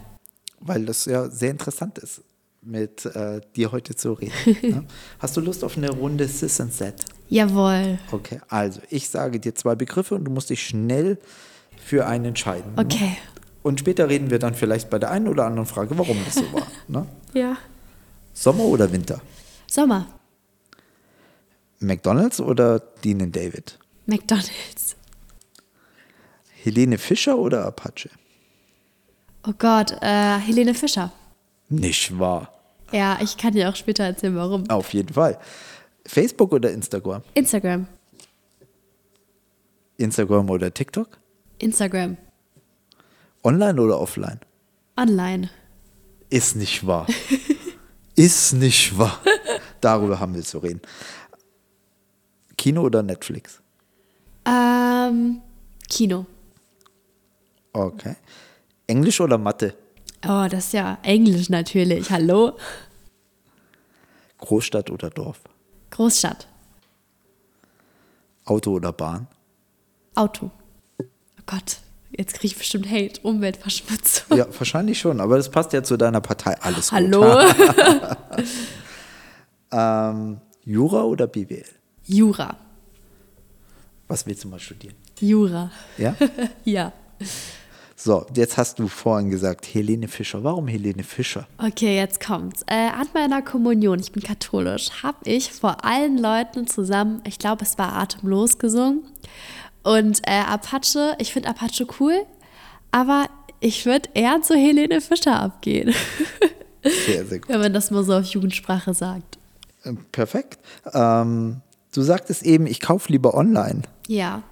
weil das ja sehr interessant ist, mit äh, dir heute zu reden. ja? Hast du Lust auf eine Runde Sis and Set? Jawohl. Okay, also ich sage dir zwei Begriffe und du musst dich schnell für einen entscheiden. Ne? Okay. Ne? Und später reden wir dann vielleicht bei der einen oder anderen Frage, warum das so war. Ne? Ja. Sommer oder Winter? Sommer. McDonalds oder Dean David? McDonalds. Helene Fischer oder Apache? Oh Gott, äh, Helene Fischer. Nicht wahr? Ja, ich kann dir auch später erzählen, warum. Auf jeden Fall. Facebook oder Instagram? Instagram. Instagram oder TikTok? Instagram. Online oder offline? Online. Ist nicht wahr. Ist nicht wahr. Darüber haben wir zu reden. Kino oder Netflix? Ähm, Kino. Okay. Englisch oder Mathe? Oh, das ist ja Englisch natürlich. Hallo? Großstadt oder Dorf? Großstadt. Auto oder Bahn? Auto. Oh Gott, jetzt kriege ich bestimmt Hate, Umweltverschmutzung. Ja, wahrscheinlich schon, aber das passt ja zu deiner Partei. Alles gut. Hallo? ähm, Jura oder BWL? Jura. Was willst du mal studieren? Jura. Ja? ja. So, jetzt hast du vorhin gesagt, Helene Fischer. Warum Helene Fischer? Okay, jetzt kommt's. Äh, an meiner Kommunion, ich bin katholisch, habe ich vor allen Leuten zusammen, ich glaube, es war atemlos gesungen. Und äh, Apache, ich finde Apache cool, aber ich würde eher zu Helene Fischer abgehen. Sehr, sehr gut. Wenn man das mal so auf Jugendsprache sagt. Äh, perfekt. Ähm, du sagtest eben, ich kaufe lieber online. Ja.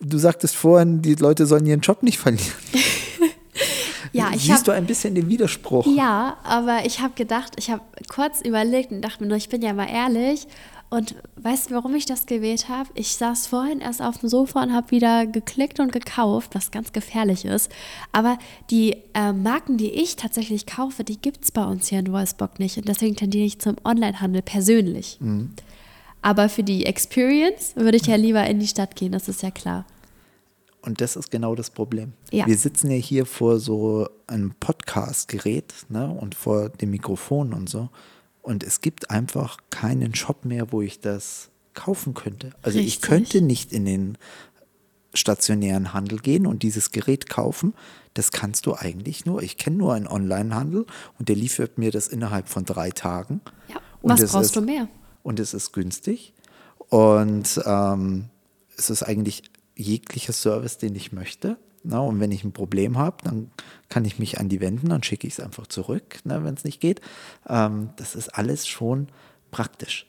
Du sagtest vorhin, die Leute sollen ihren Job nicht verlieren. ja, ich Siehst hab, du ein bisschen den Widerspruch? Ja, aber ich habe gedacht, ich habe kurz überlegt und dachte mir nur, ich bin ja mal ehrlich. Und weißt du, warum ich das gewählt habe? Ich saß vorhin erst auf dem Sofa und habe wieder geklickt und gekauft, was ganz gefährlich ist. Aber die äh, Marken, die ich tatsächlich kaufe, die gibt es bei uns hier in Wolfsburg nicht. Und deswegen tendiere ich zum Onlinehandel persönlich. Mhm. Aber für die Experience würde ich ja lieber in die Stadt gehen, das ist ja klar. Und das ist genau das Problem. Ja. Wir sitzen ja hier vor so einem Podcast-Gerät ne, und vor dem Mikrofon und so. Und es gibt einfach keinen Shop mehr, wo ich das kaufen könnte. Also Richtig. ich könnte nicht in den stationären Handel gehen und dieses Gerät kaufen. Das kannst du eigentlich nur. Ich kenne nur einen Online-Handel und der liefert mir das innerhalb von drei Tagen. Ja. Was brauchst ist, du mehr? Und es ist günstig. Und ähm, es ist eigentlich jeglicher Service, den ich möchte. Na, und wenn ich ein Problem habe, dann kann ich mich an die wenden, dann schicke ich es einfach zurück, wenn es nicht geht. Ähm, das ist alles schon praktisch.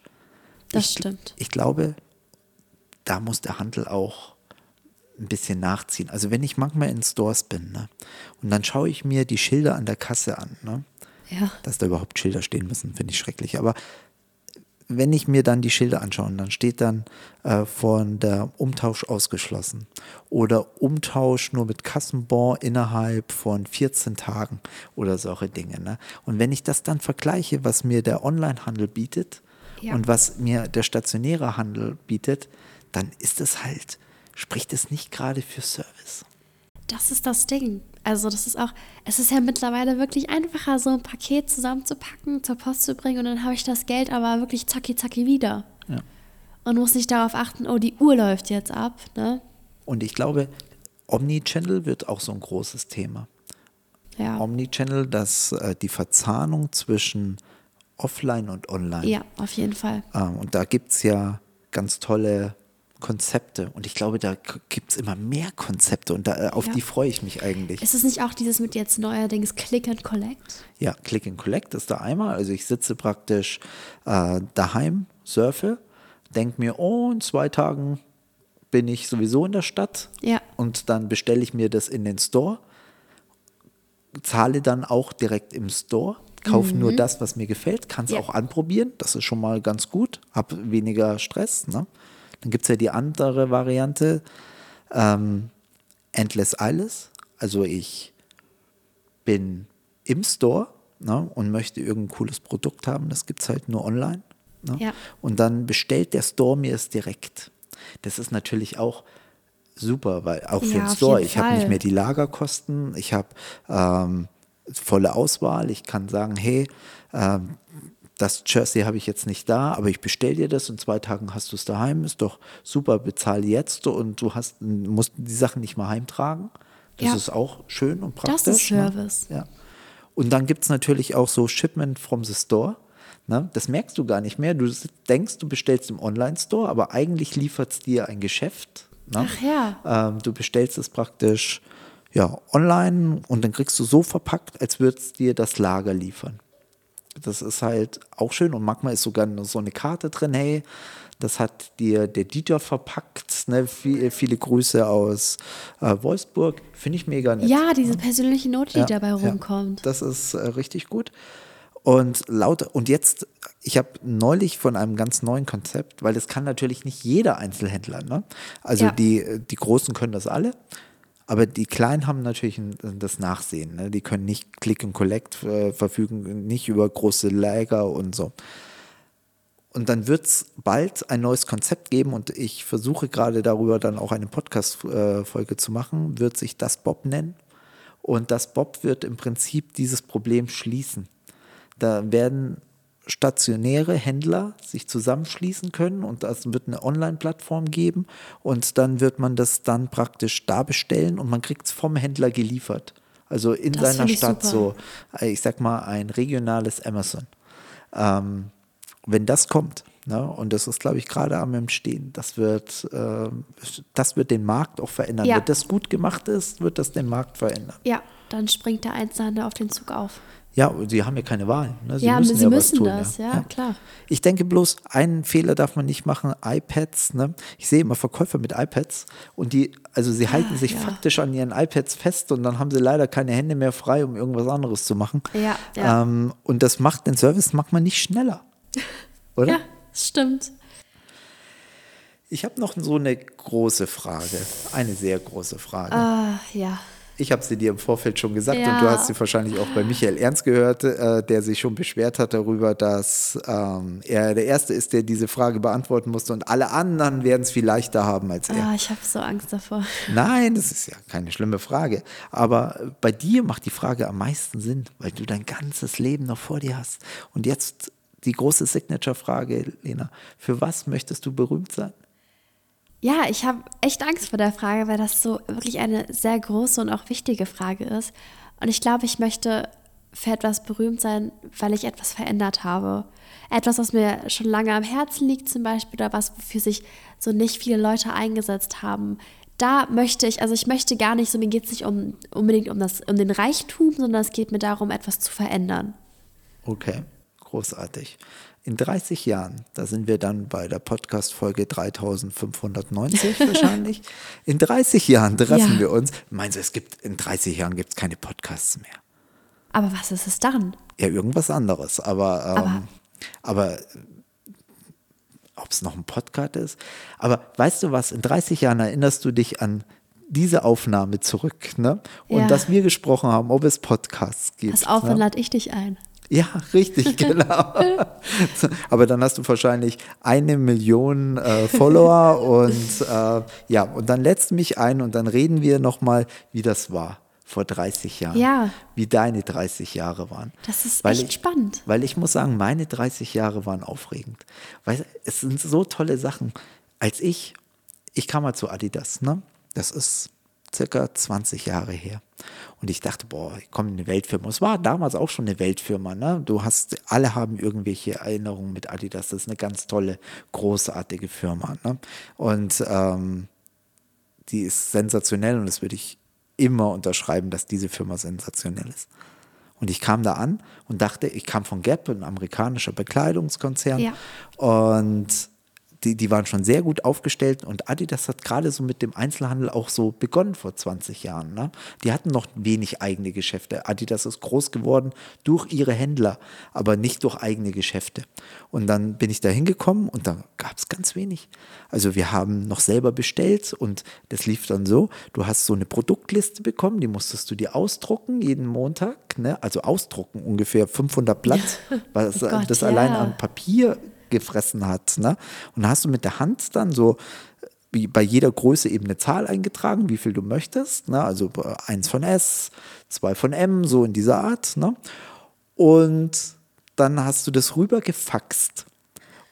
Das ich, stimmt. Ich glaube, da muss der Handel auch ein bisschen nachziehen. Also wenn ich manchmal in Stores bin ne, und dann schaue ich mir die Schilder an der Kasse an. Ne, ja. Dass da überhaupt Schilder stehen müssen, finde ich schrecklich. Aber wenn ich mir dann die Schilder anschaue, dann steht dann äh, von der Umtausch ausgeschlossen oder Umtausch nur mit Kassenbon innerhalb von 14 Tagen oder solche Dinge. Ne? Und wenn ich das dann vergleiche, was mir der Onlinehandel bietet Ja. und was mir der stationäre Handel bietet, dann ist es halt, spricht es nicht gerade für Service. Das ist das Ding. Also das ist auch, es ist ja mittlerweile wirklich einfacher, so ein Paket zusammenzupacken, zur Post zu bringen und dann habe ich das Geld aber wirklich zacki zacki wieder. Ja. Und muss nicht darauf achten, oh, die Uhr läuft jetzt ab, ne? Und ich glaube, Omnichannel wird auch so ein großes Thema. Ja. Omnichannel, dass äh, die Verzahnung zwischen Offline und Online. Ja, auf jeden Fall. Ähm, und da gibt es ja ganz tolle Konzepte. Und ich glaube, da gibt es immer mehr Konzepte und da, äh, auf Ja. die freue ich mich eigentlich. Ist es nicht auch dieses mit jetzt neuerdings Click and Collect? Ja, Click and Collect ist da einmal. Also ich sitze praktisch äh, daheim, surfe, denke mir, oh, in zwei Tagen bin ich sowieso in der Stadt. Ja. Und dann bestelle ich mir das in den Store, zahle dann auch direkt im Store, kaufe nur das, was mir gefällt, kann es Mhm. Ja. auch anprobieren. Das ist schon mal ganz gut, habe weniger Stress. Ne? Dann gibt es ja die andere Variante, ähm, Endless Alles. Also ich bin im Store ne, und möchte irgendein cooles Produkt haben. Das gibt es halt nur online. Ne? Ja. Und dann bestellt der Store mir es direkt. Das ist natürlich auch super, weil auch für Ja, den Store, ich habe nicht mehr die Lagerkosten, ich habe ähm, volle Auswahl, ich kann sagen, hey, ähm, das Jersey habe ich jetzt nicht da, aber ich bestelle dir das, in zwei Tagen hast du es daheim, ist doch super, bezahle jetzt und du hast, musst die Sachen nicht mehr heimtragen. Das Ja. ist auch schön und praktisch. Das ist Service. Ne? Ja. Und dann gibt es natürlich auch so Shipment from the Store. Ne? Das merkst du gar nicht mehr. Du denkst, du bestellst im Online-Store, aber eigentlich liefert es dir ein Geschäft. Ne? Ach ja. Ähm, du bestellst es praktisch ja, online und dann kriegst du so verpackt, als würde es dir das Lager liefern. Das ist halt auch schön und manchmal ist sogar so eine Karte drin, hey, das hat dir der Dieter verpackt, ne? Viel, viele Grüße aus äh, Wolfsburg, finde ich mega nett. Ja, diese persönliche Note, die Ja, dabei ja. rumkommt. Das ist äh, richtig gut. Und lauter, und jetzt, ich habe neulich von einem ganz neuen Konzept, weil das kann natürlich nicht jeder Einzelhändler. Ne? Also Ja. die, die Großen können das alle, aber die Kleinen haben natürlich das Nachsehen. Ne? Die können nicht Click and Collect äh, verfügen, nicht über große Lager und so. Und dann wird es bald ein neues Konzept geben und ich versuche gerade darüber dann auch eine Podcast-Folge zu machen, wird sich das Bob nennen. Und das Bob wird im Prinzip dieses Problem schließen. Da werden stationäre Händler sich zusammenschließen können und es wird eine Online-Plattform geben und dann wird man das dann praktisch da bestellen und man kriegt es vom Händler geliefert. Also in Das seiner Stadt super. so, äh, ich sag mal, ein regionales Amazon. Ähm, wenn das kommt, ne, und das ist, glaube ich, gerade am Entstehen, das wird, ähm, das wird den Markt auch verändern. Ja. Wenn das gut gemacht ist, wird das den Markt verändern. Ja, dann springt der Einzelhandel auf den Zug auf. Ja, sie haben ja keine Wahl. Ne? Sie Ja, müssen sie ja müssen was tun, das, ja, klar. Ich denke bloß, einen Fehler darf man nicht machen, iPads. Ne? Ich sehe immer Verkäufer mit iPads und die, also sie halten sich ja. faktisch an ihren iPads fest und dann haben sie leider keine Hände mehr frei, um irgendwas anderes zu machen. Ja, ja. Ähm, und das macht den Service macht man nicht schneller. Oder? Ja, das stimmt. Ich habe noch so eine große Frage, eine sehr große Frage. Ah, ja. Ich habe sie dir im Vorfeld schon gesagt Ja. und du hast sie wahrscheinlich auch bei Michael Ernst gehört, äh, der sich schon beschwert hat darüber, dass ähm, er der Erste ist, der diese Frage beantworten musste und alle anderen werden es viel leichter haben als er. Ah, ich habe so Angst davor. Nein, das ist ja keine schlimme Frage. Aber bei dir macht die Frage am meisten Sinn, weil du dein ganzes Leben noch vor dir hast. Und jetzt die große Signature-Frage, Lena. Für was möchtest du berühmt sein? Ja, ich habe echt Angst vor der Frage, weil das so wirklich eine sehr große und auch wichtige Frage ist. Und ich glaube, ich möchte für etwas berühmt sein, weil ich etwas verändert habe. Etwas, was mir schon lange am Herzen liegt zum Beispiel oder was, wofür sich so nicht viele Leute eingesetzt haben. Da möchte ich, also ich möchte gar nicht, so mir geht es nicht um, unbedingt um, das, um den Reichtum, sondern es geht mir darum, etwas zu verändern. Okay, großartig. In 30 Jahren, da sind wir dann bei der Podcast-Folge 3590 wahrscheinlich. In 30 Jahren treffen Ja. wir uns. Meinst du, es gibt in 30 Jahren gibt es keine Podcasts mehr? Aber was ist es dann? Ja, irgendwas anderes. Aber, ähm, aber, ob es noch ein Podcast ist. Aber weißt du was, in 30 Jahren erinnerst du dich an diese Aufnahme zurück, ne? Und Ja. dass wir gesprochen haben, ob es Podcasts gibt. Pass auf, ne? dann lade ich dich ein. Ja, richtig, genau. Aber dann hast du wahrscheinlich eine Million äh, Follower und äh, ja, und dann lädst du mich ein und dann reden wir nochmal, wie das war vor 30 Jahren. Ja. Wie deine 30 Jahre waren. Das ist Weil echt ich, spannend. Weil ich muss sagen, meine 30 Jahre waren aufregend. Weil es sind so tolle Sachen. Als ich, ich kam mal zu Adidas, ne? Das ist circa 20 Jahre her. Und ich dachte, boah, ich komme in eine Weltfirma. Es war damals auch schon eine Weltfirma, ne? Du hast, alle haben irgendwelche Erinnerungen mit Adidas. Das ist eine ganz tolle, großartige Firma, ne? Und ähm, die ist sensationell und das würde ich immer unterschreiben, dass diese Firma sensationell ist. Und ich kam da an und dachte, ich kam von Gap, ein amerikanischer Bekleidungskonzern. Ja. Und die, die waren schon sehr gut aufgestellt und Adidas hat gerade so mit dem Einzelhandel auch so begonnen vor 20 Jahren. Ne? Die hatten noch wenig eigene Geschäfte. Adidas ist groß geworden durch ihre Händler, aber nicht durch eigene Geschäfte. Und dann bin ich da hingekommen und da gab es ganz wenig. Also wir haben noch selber bestellt und das lief dann so, du hast so eine Produktliste bekommen, die musstest du dir ausdrucken jeden Montag, ne? also ausdrucken ungefähr 500 Blatt, was Oh Gott, das ja. allein an Papier gefressen hat. Ne? Und da hast du mit der Hand dann so wie bei jeder Größe eben eine Zahl eingetragen, wie viel du möchtest. Ne? Also äh, eins von S, zwei von M, so in dieser Art. Ne? Und dann hast du das rüber gefaxt.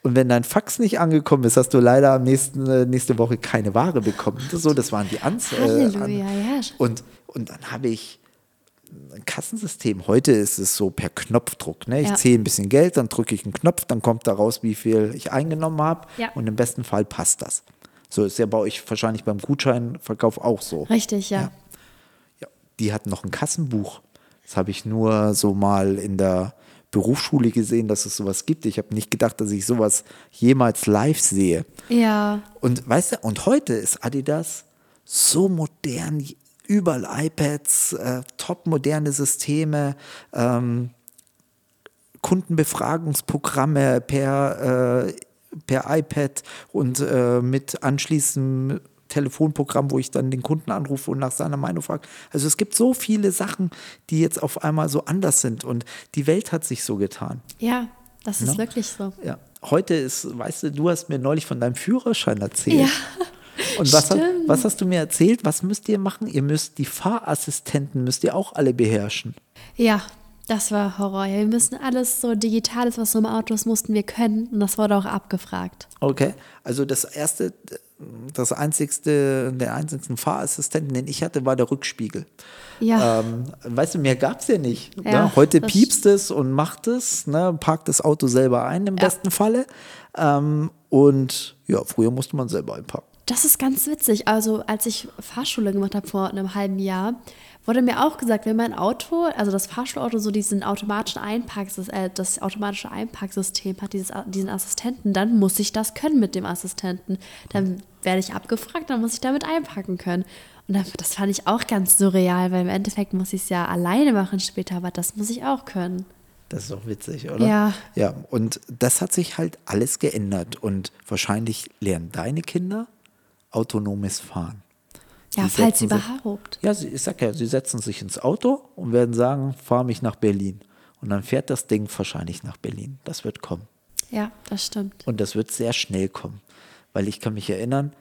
Und wenn dein Fax nicht angekommen ist, hast du leider nächsten, äh, nächste Woche keine Ware bekommen. Das, so, das waren die Ans äh, an ja. und, und dann habe ich Kassensystem. Heute ist es so per Knopfdruck. Ne? Ich Ja. zähle ein bisschen Geld, dann drücke ich einen Knopf, dann kommt da raus, wie viel ich eingenommen habe. Ja. Und im besten Fall passt das. So ist ja bei euch wahrscheinlich beim Gutscheinverkauf auch so. Richtig, ja. Ja, die hatten noch ein Kassenbuch. Das habe ich nur so mal in der Berufsschule gesehen, dass es sowas gibt. Ich habe nicht gedacht, dass ich sowas jemals live sehe. Ja, Und weißt du, und heute ist Adidas so modern, überall iPads, äh, top moderne Systeme, ähm, Kundenbefragungsprogramme per, äh, per iPad und äh, mit anschließendem Telefonprogramm, wo ich dann den Kunden anrufe und nach seiner Meinung frage. Also es gibt so viele Sachen, die jetzt auf einmal so anders sind und die Welt hat sich so getan. ja, das ist Ne? wirklich so. Ja, heute ist, weißt du, du hast mir neulich von deinem Führerschein erzählt. Ja, Und was, hat, was hast du mir erzählt? Was müsst ihr machen? Ihr müsst die Fahrassistenten müsst ihr auch alle beherrschen. Ja, das war Horror. Ja, wir müssen alles so Digitales, was so im Auto ist, mussten wir können. Und das wurde auch abgefragt. Okay. Also das erste, das einzigste, der einzigsten Fahrassistenten, den ich hatte, war der Rückspiegel. Ja. Ähm, weißt du, mehr gab es ja nicht. Ja, ne? Heute piepst es und macht es, ne? parkt das Auto selber ein im besten Falle. Ähm, und ja, früher musste man selber einpacken. Das ist ganz witzig. Also, als ich Fahrschule gemacht habe vor einem halben Jahr, wurde mir auch gesagt, wenn mein Auto, also das Fahrschulauto, so diesen automatischen Einparksys äh, das automatische Einparksystem hat, dieses, diesen Assistenten, dann muss ich das können mit dem Assistenten. Dann werde ich abgefragt, dann muss ich damit einpacken können. Und das fand ich auch ganz surreal, weil im Endeffekt muss ich es ja alleine machen später, aber das muss ich auch können. Das ist doch witzig, oder? Ja. Ja, und das hat sich halt alles geändert. Und wahrscheinlich lernen deine Kinder autonomes Fahren. Ja, Die falls sich- überhaupt. Ja, sie, ich sag ja, sie setzen sich ins Auto und werden sagen, fahr mich nach Berlin. Und dann fährt das Ding wahrscheinlich nach Berlin. Das wird kommen. Ja, das stimmt. Und das wird sehr schnell kommen. Weil ich kann mich erinnern,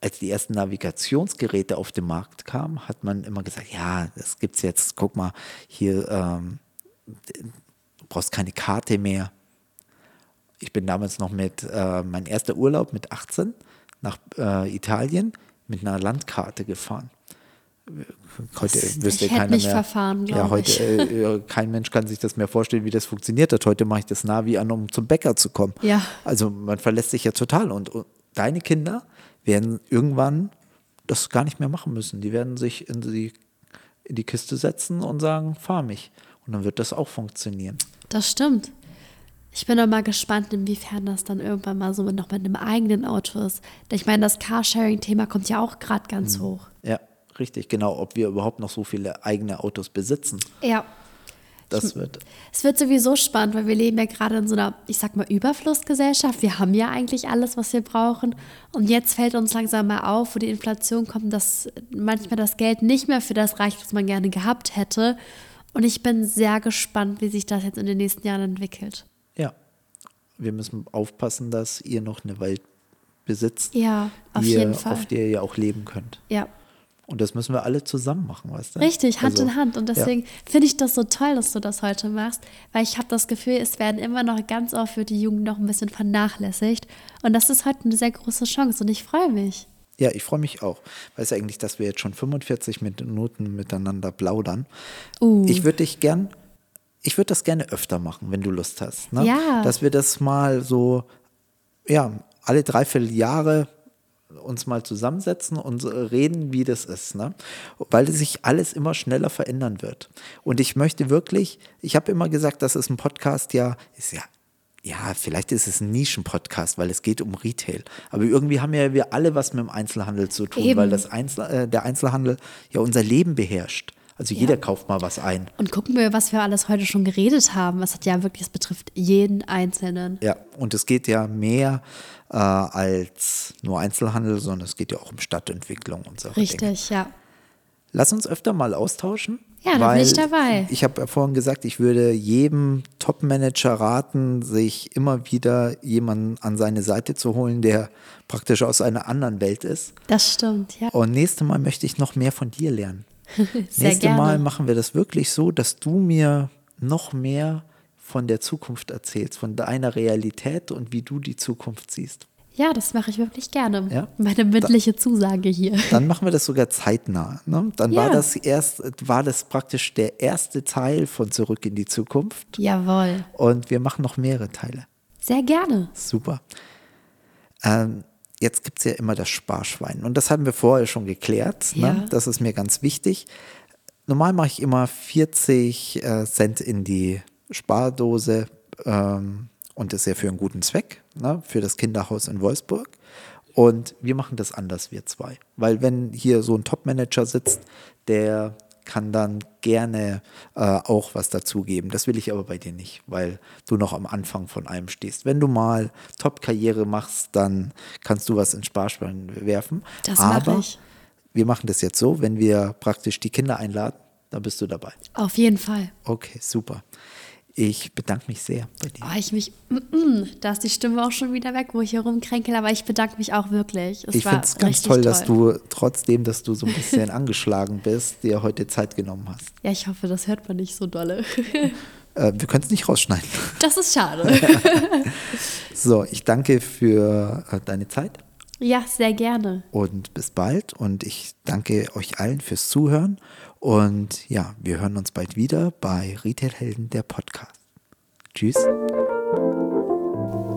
als die ersten Navigationsgeräte auf den Markt kamen, hat man immer gesagt, ja, das gibt's jetzt, guck mal, hier, ähm, du brauchst keine Karte mehr. Ich bin damals noch mit, äh, mein erster Urlaub mit 18 nach äh, Italien mit einer Landkarte gefahren. Heute Das- wüsste ich keiner mich mehr. verfahren, ja, heute äh, kein Mensch kann sich das mehr vorstellen, wie das funktioniert hat. Heute mache ich das Navi an, um zum Bäcker zu kommen. Ja. Also man verlässt sich ja total. Und, und deine Kinder werden irgendwann das gar nicht mehr machen müssen. Die werden sich in die, in die Kiste setzen und sagen, fahr mich. Und dann wird das auch funktionieren. Das stimmt. Ich bin auch mal gespannt, inwiefern das dann irgendwann mal so mit, noch mit einem eigenen Auto ist. Denn Ich meine, das Carsharing-Thema kommt ja auch gerade ganz hoch. Ja, richtig, genau. Ob wir überhaupt noch so viele eigene Autos besitzen. Ja. Das wird. Es wird sowieso spannend, weil wir leben ja gerade in so einer, ich sag mal, Überflussgesellschaft. Wir haben ja eigentlich alles, was wir brauchen. Und jetzt fällt uns langsam mal auf, wo die Inflation kommt, dass manchmal das Geld nicht mehr für das reicht, was man gerne gehabt hätte. Und ich bin sehr gespannt, wie sich das jetzt in den nächsten Jahren entwickelt. Ja. Wir müssen aufpassen, dass ihr noch eine Welt besitzt, Ja, auf die ihr, jeden Fall. auf der ihr auch leben könnt. Ja, Und das müssen wir alle zusammen machen, weißt du? richtig, Hand Also, in Hand. Und ja. deswegen finde ich das so toll, dass du das heute machst, weil ich habe das Gefühl, es werden immer noch ganz oft für die Jugend noch ein bisschen vernachlässigt. Und das ist heute eine sehr große Chance und ich freue mich. Ja, ich freue mich auch. Weißt du eigentlich, dass wir jetzt schon 45 Minuten miteinander plaudern? Uh. Ich würde dich gern, ich würde das gerne öfter machen, wenn du Lust hast. Ne? Ja. Dass wir das mal so, ja, alle dreiviertel Jahre uns mal zusammensetzen und reden, wie das ist, ne? Weil sich alles immer schneller verändern wird. Und ich möchte wirklich, ich habe immer gesagt, dass es ein Podcast ja ist ja ja, vielleicht ist es ein Nischenpodcast, weil es geht um Retail. Aber irgendwie haben ja wir alle was mit dem Einzelhandel zu tun, Eben. weil das Einzel äh, der Einzelhandel ja unser Leben beherrscht. Also jeder kauft mal was ein. Und gucken wir, was wir alles heute schon geredet haben. Es hat ja wirklich, es betrifft jeden Einzelnen. Ja, und es geht ja mehr äh, als nur Einzelhandel, sondern es geht ja auch um Stadtentwicklung und so. Dinge. Richtig, ja. Lass uns öfter mal austauschen. Ja, da bin ich dabei. Ich habe ja vorhin gesagt, ich würde jedem Top-Manager raten, sich immer wieder jemanden an seine Seite zu holen, der praktisch aus einer anderen Welt ist. Das stimmt, ja. Und nächstes Mal möchte ich noch mehr von dir lernen. Sehr Nächstes gerne. Mal machen wir das wirklich so, dass du mir noch mehr von der Zukunft erzählst, von deiner Realität und wie du die Zukunft siehst. Ja, das mache ich wirklich gerne. Ja? Meine mündliche Zusage hier. Dann machen wir das sogar zeitnah. Ne? Dann war Ja. das erst, war das praktisch der erste Teil von Zurück in die Zukunft. Jawohl. Und wir machen noch mehrere Teile. Sehr gerne. Super. Ähm, jetzt gibt es ja immer das Sparschwein. Und das hatten wir vorher schon geklärt. Ja. Ne? Das ist mir ganz wichtig. Normal mache ich immer 40 äh, Cent in die Spardose. Ähm, und das ist ja für einen guten Zweck, ne? für das Kinderhaus in Wolfsburg. Und wir machen das anders, wir zwei. Weil wenn hier so ein Top-Manager sitzt, der kann dann gerne äh, auch was dazugeben. Das will ich aber bei dir nicht, weil du noch am Anfang von allem stehst. Wenn du mal Top-Karriere machst, dann kannst du was ins Sparschwein werfen. Das mach aber ich. wir machen das jetzt so, wenn wir praktisch die Kinder einladen, dann bist du dabei. Auf jeden Fall. Okay, super. Ich bedanke mich sehr bei dir. Oh, ich mich, mm, mm, da ist die Stimme auch schon wieder weg, wo ich hier rumkränkel, aber ich bedanke mich auch wirklich. Es ich finde es ganz richtig toll, dass du trotzdem, dass du so ein bisschen angeschlagen bist, dir heute Zeit genommen hast. Ja, ich hoffe, das hört man nicht so dolle. Äh, wir können es nicht rausschneiden. Das ist schade. So, ich danke für äh, deine Zeit ja, sehr gerne. und bis bald. Und ich danke euch allen fürs Zuhören. Und ja, wir hören uns bald wieder bei Retailhelden, der Podcast. Tschüss.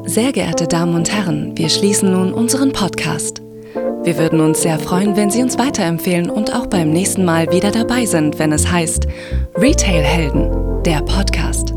Sehr geehrte Damen und Herren, wir schließen nun unseren Podcast. Wir würden uns sehr freuen, wenn Sie uns weiterempfehlen und auch beim nächsten Mal wieder dabei sind, wenn es heißt Retail Helden, der Podcast.